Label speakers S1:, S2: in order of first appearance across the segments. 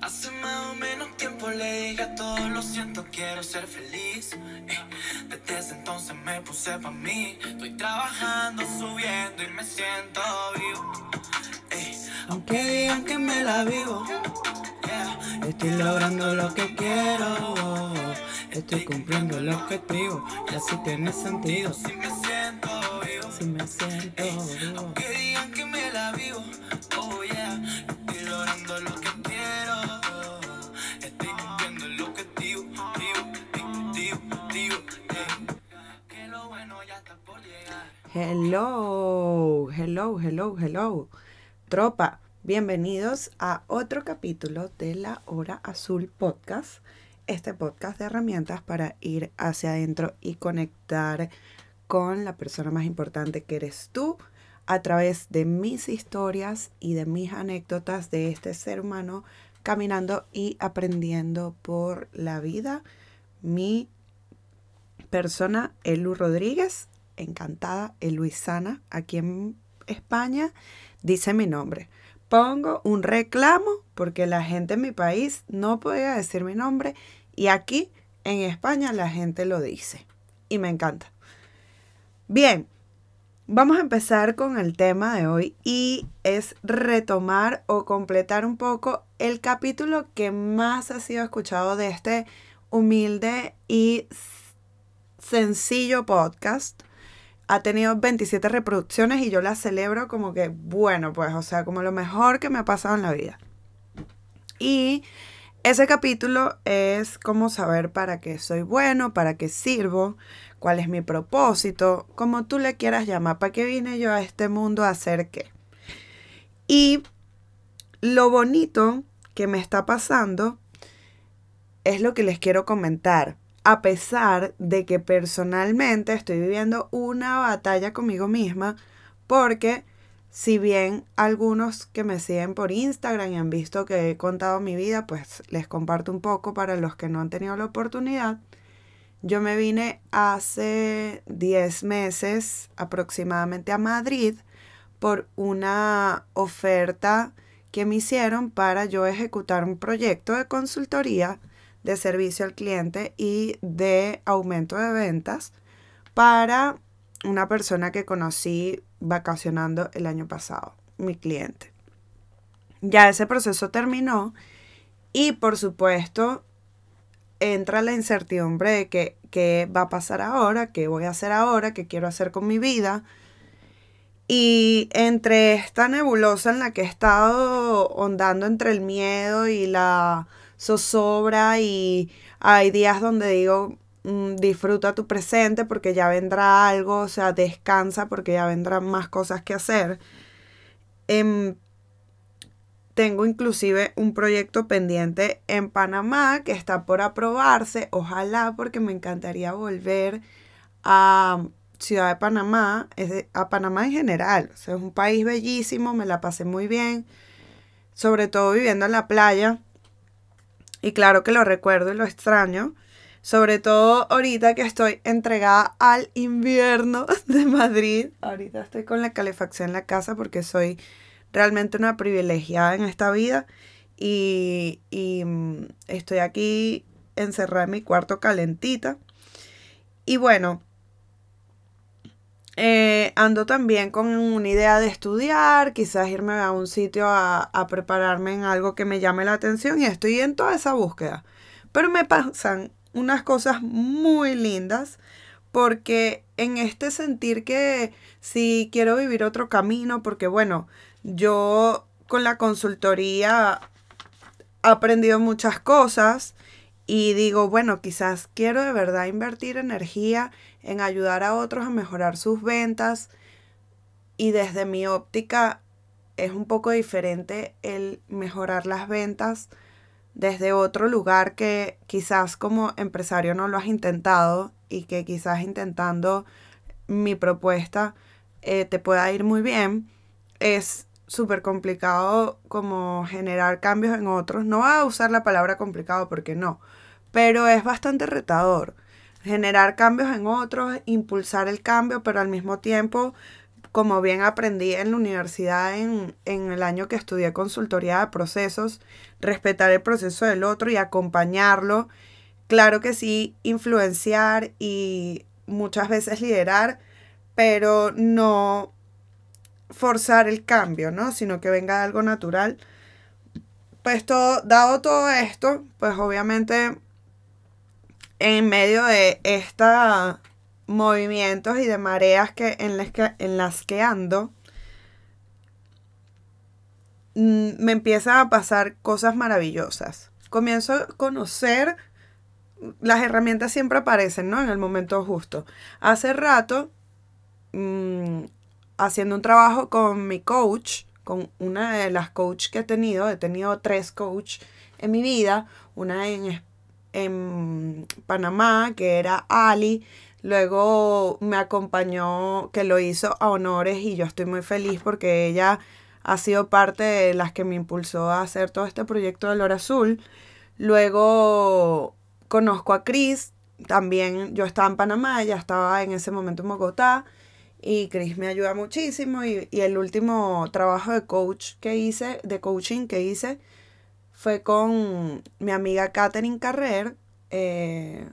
S1: Hace más o menos tiempo le dije a todo lo siento, quiero ser feliz. Ey, desde ese entonces me puse pa' mí. Estoy trabajando, subiendo y me siento vivo. Ey, aunque digan que me la vivo. yeah, Estoy logrando lo que quiero. Estoy cumpliendo el objetivo. Y así tiene sentido. Si me siento vivo. Si me siento vivo. Aunque digan que Oh.
S2: Hello, hello, hello, hello. Tropa, bienvenidos a otro capítulo de la Hora Azul Podcast. Este podcast de herramientas para ir hacia adentro y conectar con la persona más importante que eres tú a través de mis historias y de mis anécdotas de este ser humano caminando y aprendiendo por la vida. Mi persona, Elu Rodríguez, encantada, Eluisana, aquí en España, dice mi nombre. Pongo un reclamo porque la gente en mi país no podía decir mi nombre y aquí en España la gente lo dice. Y me encanta. Bien, vamos a empezar con el tema de hoy y es retomar o completar un poco el capítulo que más ha sido escuchado de este humilde y sencillo podcast. Ha tenido 27 reproducciones y yo la celebro como que, bueno, pues, o sea, como lo mejor que me ha pasado en la vida. Y ese capítulo es cómo saber para qué soy bueno, para qué sirvo, cuál es mi propósito, como tú le quieras llamar, para qué vine yo a este mundo a hacer qué. Y lo bonito que me está pasando es lo que les quiero comentar a pesar de que personalmente estoy viviendo una batalla conmigo misma, porque si bien algunos que me siguen por Instagram y han visto que he contado mi vida, pues les comparto un poco para los que no han tenido la oportunidad. Yo me vine hace 10 meses aproximadamente a Madrid por una oferta que me hicieron para yo ejecutar un proyecto de consultoría de servicio al cliente y de aumento de ventas para una persona que conocí vacacionando el año pasado, mi cliente. Ya ese proceso terminó y por supuesto entra la incertidumbre de que, qué va a pasar ahora, qué voy a hacer ahora, qué quiero hacer con mi vida. Y entre esta nebulosa en la que he estado ondando entre el miedo y la zozobra y hay días donde digo, mm, disfruta tu presente porque ya vendrá algo, o sea, descansa porque ya vendrán más cosas que hacer. Em, tengo inclusive un proyecto pendiente en Panamá que está por aprobarse, ojalá porque me encantaría volver a Ciudad de Panamá, a Panamá en general. es un país bellísimo, me la pasé muy bien, sobre todo viviendo en la playa. Y claro que lo recuerdo y lo extraño. Sobre todo ahorita que estoy entregada al invierno de Madrid. Ahorita estoy con la calefacción en la casa porque soy realmente una privilegiada en esta vida. Y, mm, estoy aquí encerrada en mi cuarto calentita. Y bueno, eh, ando también con una idea de estudiar, quizás irme a un sitio a, prepararme en algo que me llame la atención y estoy en toda esa búsqueda. Pero me pasan unas cosas muy lindas porque en este sentir que si quiero vivir otro camino, porque bueno, yo con la consultoría he aprendido muchas cosas y digo, bueno, quizás quiero de verdad invertir energía en ayudar a otros a mejorar sus ventas y desde mi óptica es un poco diferente el mejorar las ventas desde otro lugar que quizás como empresario no lo has intentado y que quizás intentando mi propuesta eh, te pueda ir muy bien. Es súper complicado como generar cambios en otros. No voy a usar la palabra complicado porque no, pero es bastante retador. Generar cambios en otros, impulsar el cambio, pero al mismo tiempo como bien aprendí en la universidad en, en, el año que estudié consultoría de procesos, respetar el proceso del otro y acompañarlo. Claro que sí, influenciar y muchas veces liderar, pero no forzar el cambio, ¿no? Sino que venga algo natural. Pues todo, dado todo esto, pues obviamente en medio de estos movimientos y de mareas que en, las que, en las que ando, mm, me empiezan a pasar cosas maravillosas. Comienzo a conocer, las herramientas siempre aparecen, ¿no? En el momento justo. Hace rato, mmm, haciendo un trabajo con mi coach, con una de las coaches que he tenido, he tenido tres coaches en mi vida, una en, en Panamá, que era Ali, luego me acompañó, que lo hizo a honores y yo estoy muy feliz porque ella ha sido parte de las que me impulsó a hacer todo este proyecto del Oro Azul. Luego conozco a Chris, también yo estaba en Panamá, ella estaba en ese momento en Bogotá y Chris me ayuda muchísimo y, el último trabajo de coach que hice, de coaching que hice, fue con mi amiga Katherine Carrer eh,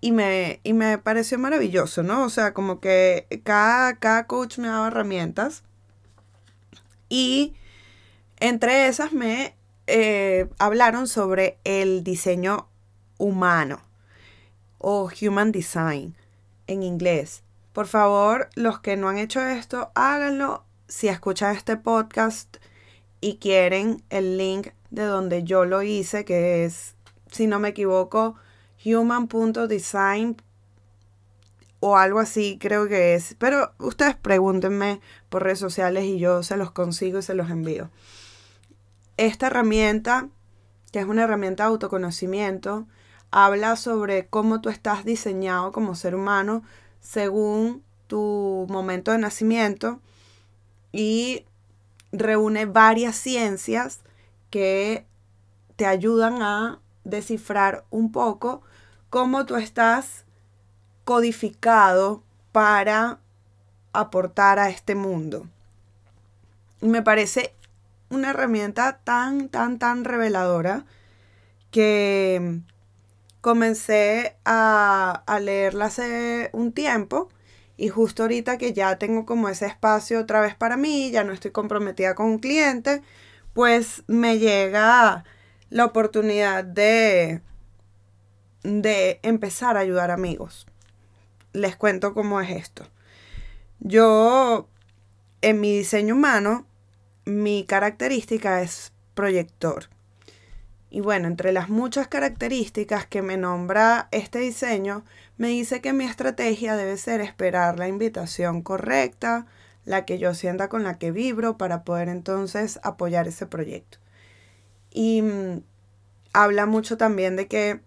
S2: y, me, y me pareció maravilloso, ¿no? O sea, como que cada, cada coach me daba herramientas y entre esas me eh, hablaron sobre el diseño humano o human design en inglés. Por favor, los que no han hecho esto, háganlo. Si escuchan este podcast y quieren el link de donde yo lo hice, que es, si no me equivoco, human.design o algo así, creo que es. Pero ustedes pregúntenme por redes sociales y yo se los consigo y se los envío. Esta herramienta, que es una herramienta de autoconocimiento, habla sobre cómo tú estás diseñado como ser humano según tu momento de nacimiento y reúne varias ciencias que te ayudan a descifrar un poco cómo tú estás codificado para aportar a este mundo. Me parece una herramienta tan, tan, tan reveladora que comencé a, leerla hace un tiempo y justo ahorita que ya tengo como ese espacio otra vez para mí, ya no estoy comprometida con un cliente, pues me llega la oportunidad de, de empezar a ayudar amigos. Les cuento cómo es esto. Yo, en mi diseño humano, mi característica es proyector. Y bueno, entre las muchas características que me nombra este diseño, me dice que mi estrategia debe ser esperar la invitación correcta, la que yo sienta con la que vibro para poder entonces apoyar ese proyecto. Y mm, habla mucho también de que,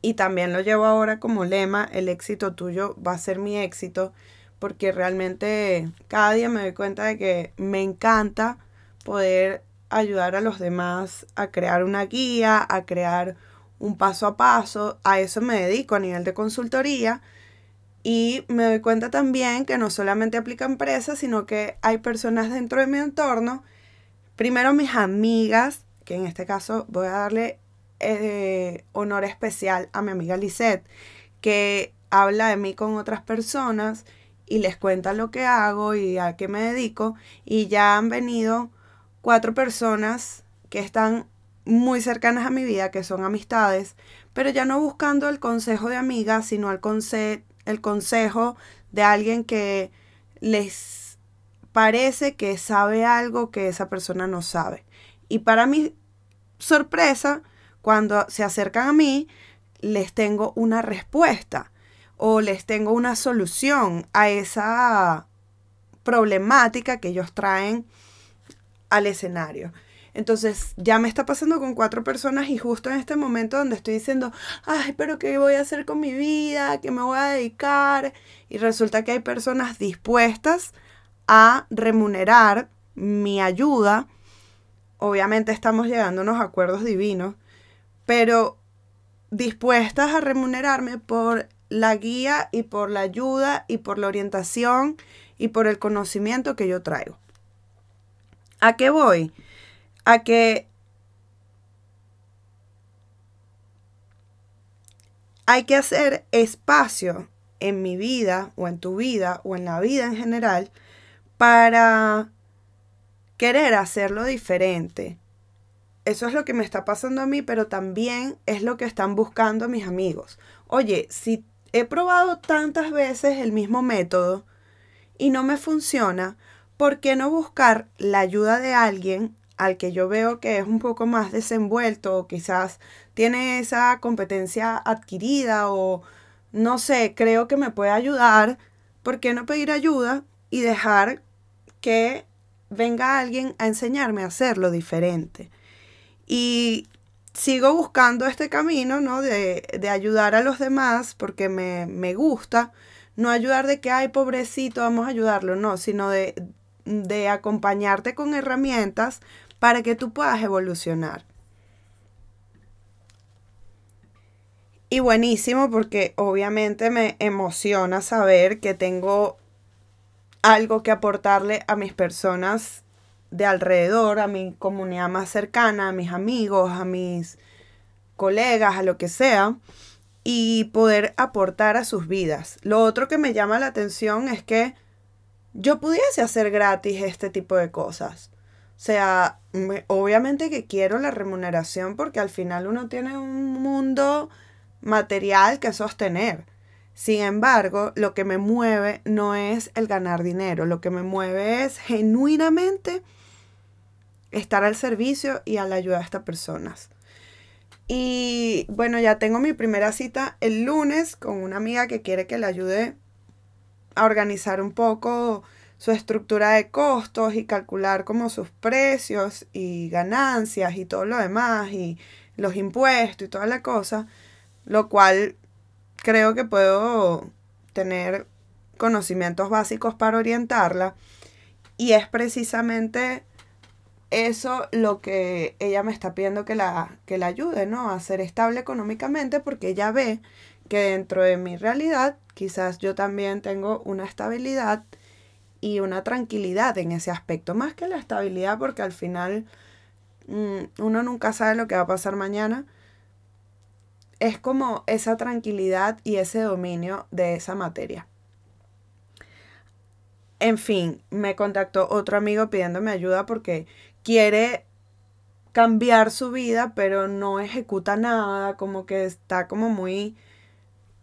S2: y también lo llevo ahora como lema, el éxito tuyo va a ser mi éxito, porque realmente cada día me doy cuenta de que me encanta poder ayudar a los demás a crear una guía, a crear un paso a paso. A eso me dedico a nivel de consultoría. Y me doy cuenta también que no solamente aplica a empresas, sino que hay personas dentro de mi entorno. Primero mis amigas, que en este caso voy a darle eh, honor especial a mi amiga Lisette, que habla de mí con otras personas y les cuenta lo que hago y a qué me dedico. Y ya han venido cuatro personas que están muy cercanas a mi vida, que son amistades, pero ya no buscando el consejo de amigas, sino el, el consejo de alguien que les parece que sabe algo que esa persona no sabe. Y para mi sorpresa, cuando se acercan a mí, les tengo una respuesta o les tengo una solución a esa problemática que ellos traen al escenario. Entonces ya me está pasando con cuatro personas y justo en este momento donde estoy diciendo, ay, pero ¿qué voy a hacer con mi vida? ¿Qué me voy a dedicar? Y resulta que hay personas dispuestas a remunerar mi ayuda. Obviamente estamos llegando a unos acuerdos divinos, pero dispuestas a remunerarme por la guía y por la ayuda y por la orientación y por el conocimiento que yo traigo. ¿A qué voy? A que hay que hacer espacio en mi vida o en tu vida o en la vida en general para querer hacerlo diferente. Eso es lo que me está pasando a mí, pero también es lo que están buscando mis amigos. Oye, si he probado tantas veces el mismo método y no me funciona, ¿por qué no buscar la ayuda de alguien al que yo veo que es un poco más desenvuelto o quizás tiene esa competencia adquirida o no sé, creo que me puede ayudar? ¿Por qué no pedir ayuda y dejar que venga alguien a enseñarme a hacerlo diferente? Y sigo buscando este camino, ¿no? De, de ayudar a los demás porque me, me, gusta. No ayudar de que, ay, pobrecito, vamos a ayudarlo, no, sino de, de acompañarte con herramientas para que tú puedas evolucionar. Y buenísimo porque obviamente me emociona saber que tengo algo que aportarle a mis personas de alrededor, a mi comunidad más cercana, a mis amigos, a mis colegas, a lo que sea, y poder aportar a sus vidas. Lo otro que me llama la atención es que yo pudiese hacer gratis este tipo de cosas. O sea, obviamente que quiero la remuneración porque al final uno tiene un mundo material que sostener. Sin embargo, lo que me mueve no es el ganar dinero, lo que me mueve es genuinamente estar al servicio y a la ayuda de estas personas. Y bueno, ya tengo mi primera cita el lunes con una amiga que quiere que le ayude a organizar un poco su estructura de costos y calcular como sus precios y ganancias y todo lo demás y los impuestos y toda la cosa, lo cual creo que puedo tener conocimientos básicos para orientarla y es precisamente eso lo que ella me está pidiendo que la, que ayude, ¿no? A ser estable económicamente porque ella ve que dentro de mi realidad quizás yo también tengo una estabilidad y una tranquilidad en ese aspecto, más que la estabilidad porque al final mm, uno nunca sabe lo que va a pasar mañana. Es como esa tranquilidad y ese dominio de esa materia. En fin, me contactó otro amigo pidiéndome ayuda porque quiere cambiar su vida, pero no ejecuta nada, como que está como muy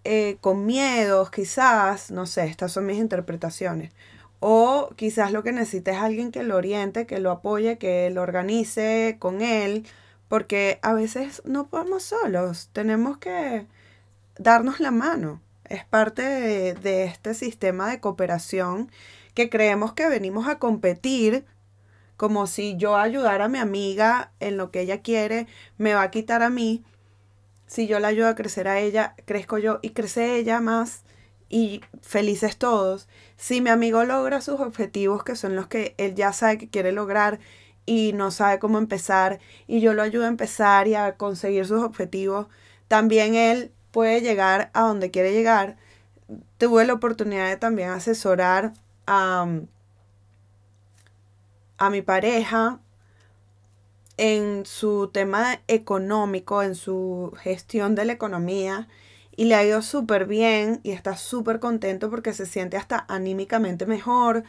S2: eh, con miedos, quizás, no sé, estas son mis interpretaciones. O quizás lo que necesita es alguien que lo oriente, que lo apoye, que lo organice con él, porque a veces no podemos solos, tenemos que darnos la mano. Es parte de, de este sistema de cooperación que creemos que venimos a competir como si yo ayudara a mi amiga en lo que ella quiere, me va a quitar a mí. Si yo la ayudo a crecer a ella, crezco yo y crece ella más y felices todos. Si mi amigo logra sus objetivos, que son los que él ya sabe que quiere lograr y no sabe cómo empezar, y yo lo ayudo a empezar y a conseguir sus objetivos, también él puede llegar a donde quiere llegar. Tuve la oportunidad de también asesorar a a mi pareja en su tema económico, en su gestión de la economía y le ha ido súper bien y está súper contento porque se siente hasta anímicamente mejor.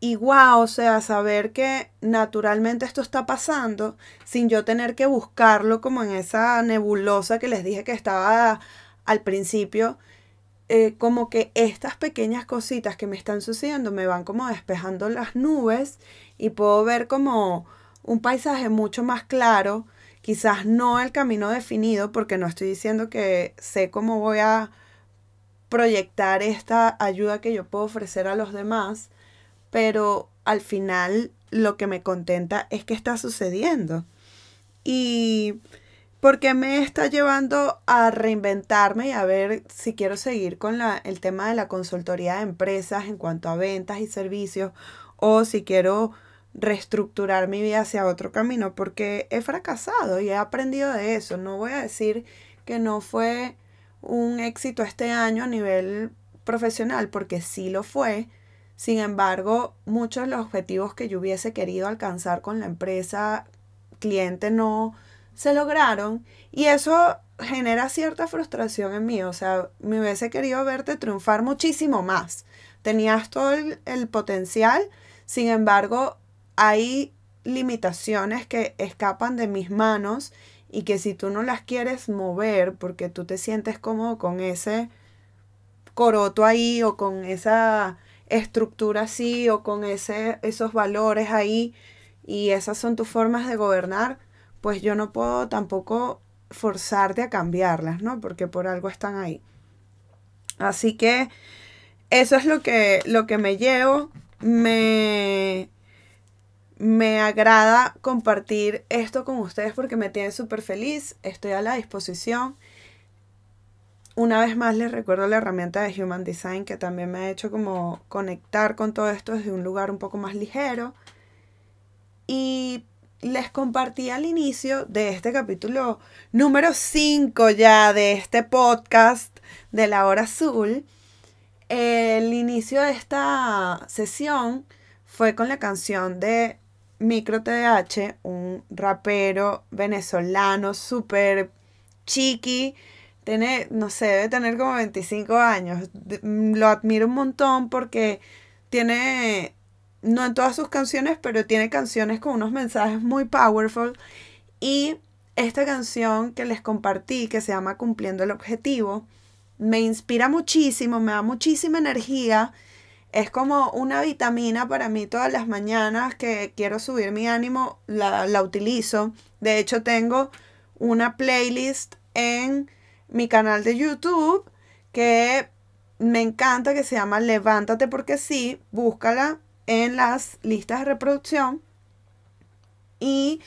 S2: Y wow, o sea, saber que naturalmente esto está pasando sin yo tener que buscarlo como en esa nebulosa que les dije que estaba al principio, eh, como que estas pequeñas cositas que me están sucediendo me van como despejando las nubes y puedo ver como un paisaje mucho más claro, quizás no el camino definido, porque no estoy diciendo que sé cómo voy a proyectar esta ayuda que yo puedo ofrecer a los demás, pero al final lo que me contenta es que está sucediendo. Y porque me está llevando a reinventarme y a ver si quiero seguir con la, el tema de la consultoría de empresas en cuanto a ventas y servicios o si quiero reestructurar mi vida hacia otro camino porque he fracasado y he aprendido de eso. No voy a decir que no fue un éxito este año a nivel profesional, porque sí lo fue. Sin embargo, muchos de los objetivos que yo hubiese querido alcanzar con la empresa cliente no se lograron y eso genera cierta frustración en mí. O sea, me hubiese querido verte triunfar muchísimo más. Tenías todo el, el potencial, sin embargo, hay limitaciones que escapan de mis manos y que si tú no las quieres mover porque tú te sientes cómodo con ese coroto ahí o con esa estructura así o con ese, esos valores ahí y esas son tus formas de gobernar, pues yo no puedo tampoco forzarte a cambiarlas, ¿no? Porque por algo están ahí. Así que eso es lo que, lo que me llevo. Me, me agrada compartir esto con ustedes porque me tiene súper feliz. Estoy a la disposición. Una vez más les recuerdo la herramienta de Human Design que también me ha hecho como conectar con todo esto desde un lugar un poco más ligero. Y les compartí al inicio de este capítulo número 5 ya de este podcast de la hora azul. El inicio de esta sesión fue con la canción de Micro TDH, un rapero venezolano súper chiqui tiene, no sé, debe tener como 25 años. Mm, lo admiro un montón porque tiene, no en todas sus canciones, pero tiene canciones con unos mensajes muy powerful. Y esta canción que les compartí, que se llama Cumpliendo el Objetivo, me inspira muchísimo, me da muchísima energía. Es como una vitamina para mí todas las mañanas que quiero subir mi ánimo, la, la utilizo. De hecho, tengo una playlist en mi canal de YouTube que me encanta, que se llama Levántate porque sí, búscala en las listas de reproducción y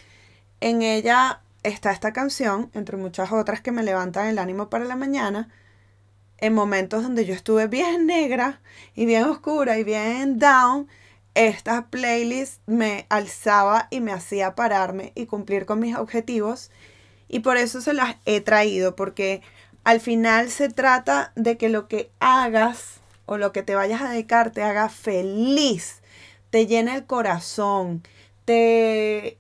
S2: en ella está esta canción, entre muchas otras que me levantan el ánimo para la mañana, en momentos donde yo estuve bien negra y bien oscura y bien down, esta playlist me alzaba y me hacía pararme y cumplir con mis objetivos. Y por eso se las he traído, porque al final se trata de que lo que hagas o lo que te vayas a dedicar te haga feliz, te llene el corazón, te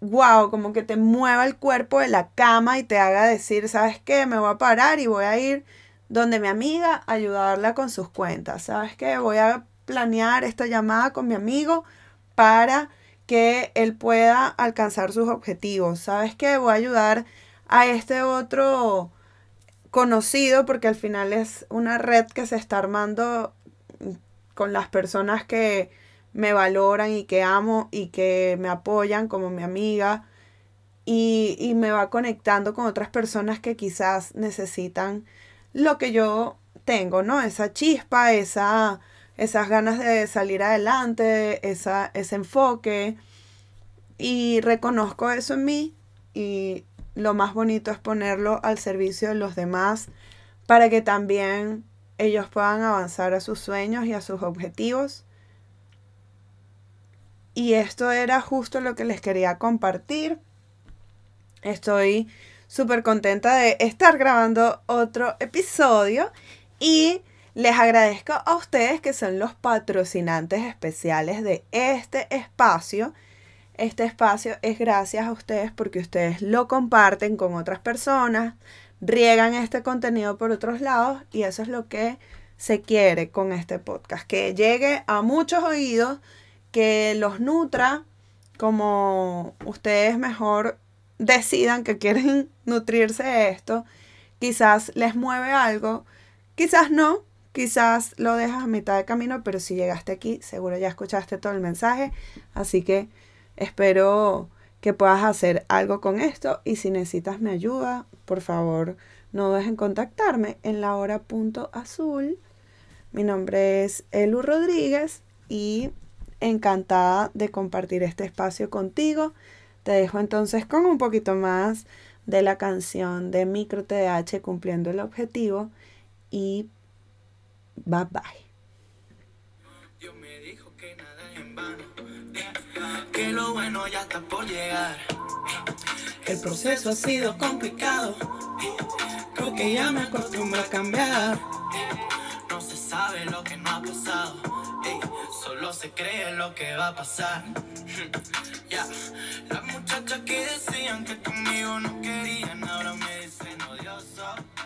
S2: wow, como que te mueva el cuerpo de la cama y te haga decir, ¿sabes qué? Me voy a parar y voy a ir donde mi amiga ayudarla con sus cuentas. ¿Sabes qué? Voy a planear esta llamada con mi amigo para que él pueda alcanzar sus objetivos. ¿Sabes qué? Voy a ayudar a este otro conocido porque al final es una red que se está armando con las personas que me valoran y que amo y que me apoyan como mi amiga y, y me va conectando con otras personas que quizás necesitan lo que yo tengo, ¿no? Esa chispa, esa, esas ganas de salir adelante, esa, ese enfoque. Y reconozco eso en mí y lo más bonito es ponerlo al servicio de los demás para que también ellos puedan avanzar a sus sueños y a sus objetivos. Y esto era justo lo que les quería compartir. Estoy súper contenta de estar grabando otro episodio y les agradezco a ustedes que son los patrocinantes especiales de este espacio. Este espacio es gracias a ustedes porque ustedes lo comparten con otras personas, riegan este contenido por otros lados y eso es lo que se quiere con este podcast, que llegue a muchos oídos, que los nutra como ustedes mejor decidan que quieren nutrirse de esto. Quizás les mueve algo, quizás no, quizás lo dejas a mitad de camino, pero si llegaste aquí, seguro ya escuchaste todo el mensaje, así que Espero que puedas hacer algo con esto y si necesitas mi ayuda, por favor, no dejen contactarme en la hora punto azul. Mi nombre es Elu Rodríguez y encantada de compartir este espacio contigo. Te dejo entonces con un poquito más de la canción de Micro TH cumpliendo el objetivo y bye bye.
S1: que lo bueno ya está por llegar. El proceso ha sido complicado
S2: porque ya me acostumbro a cambiar.
S1: No se sabe lo que no ha pasado. solo se cree lo que va a pasar. Ya, las muchas que decían que conmigo no querían, ahora me dicen odioso.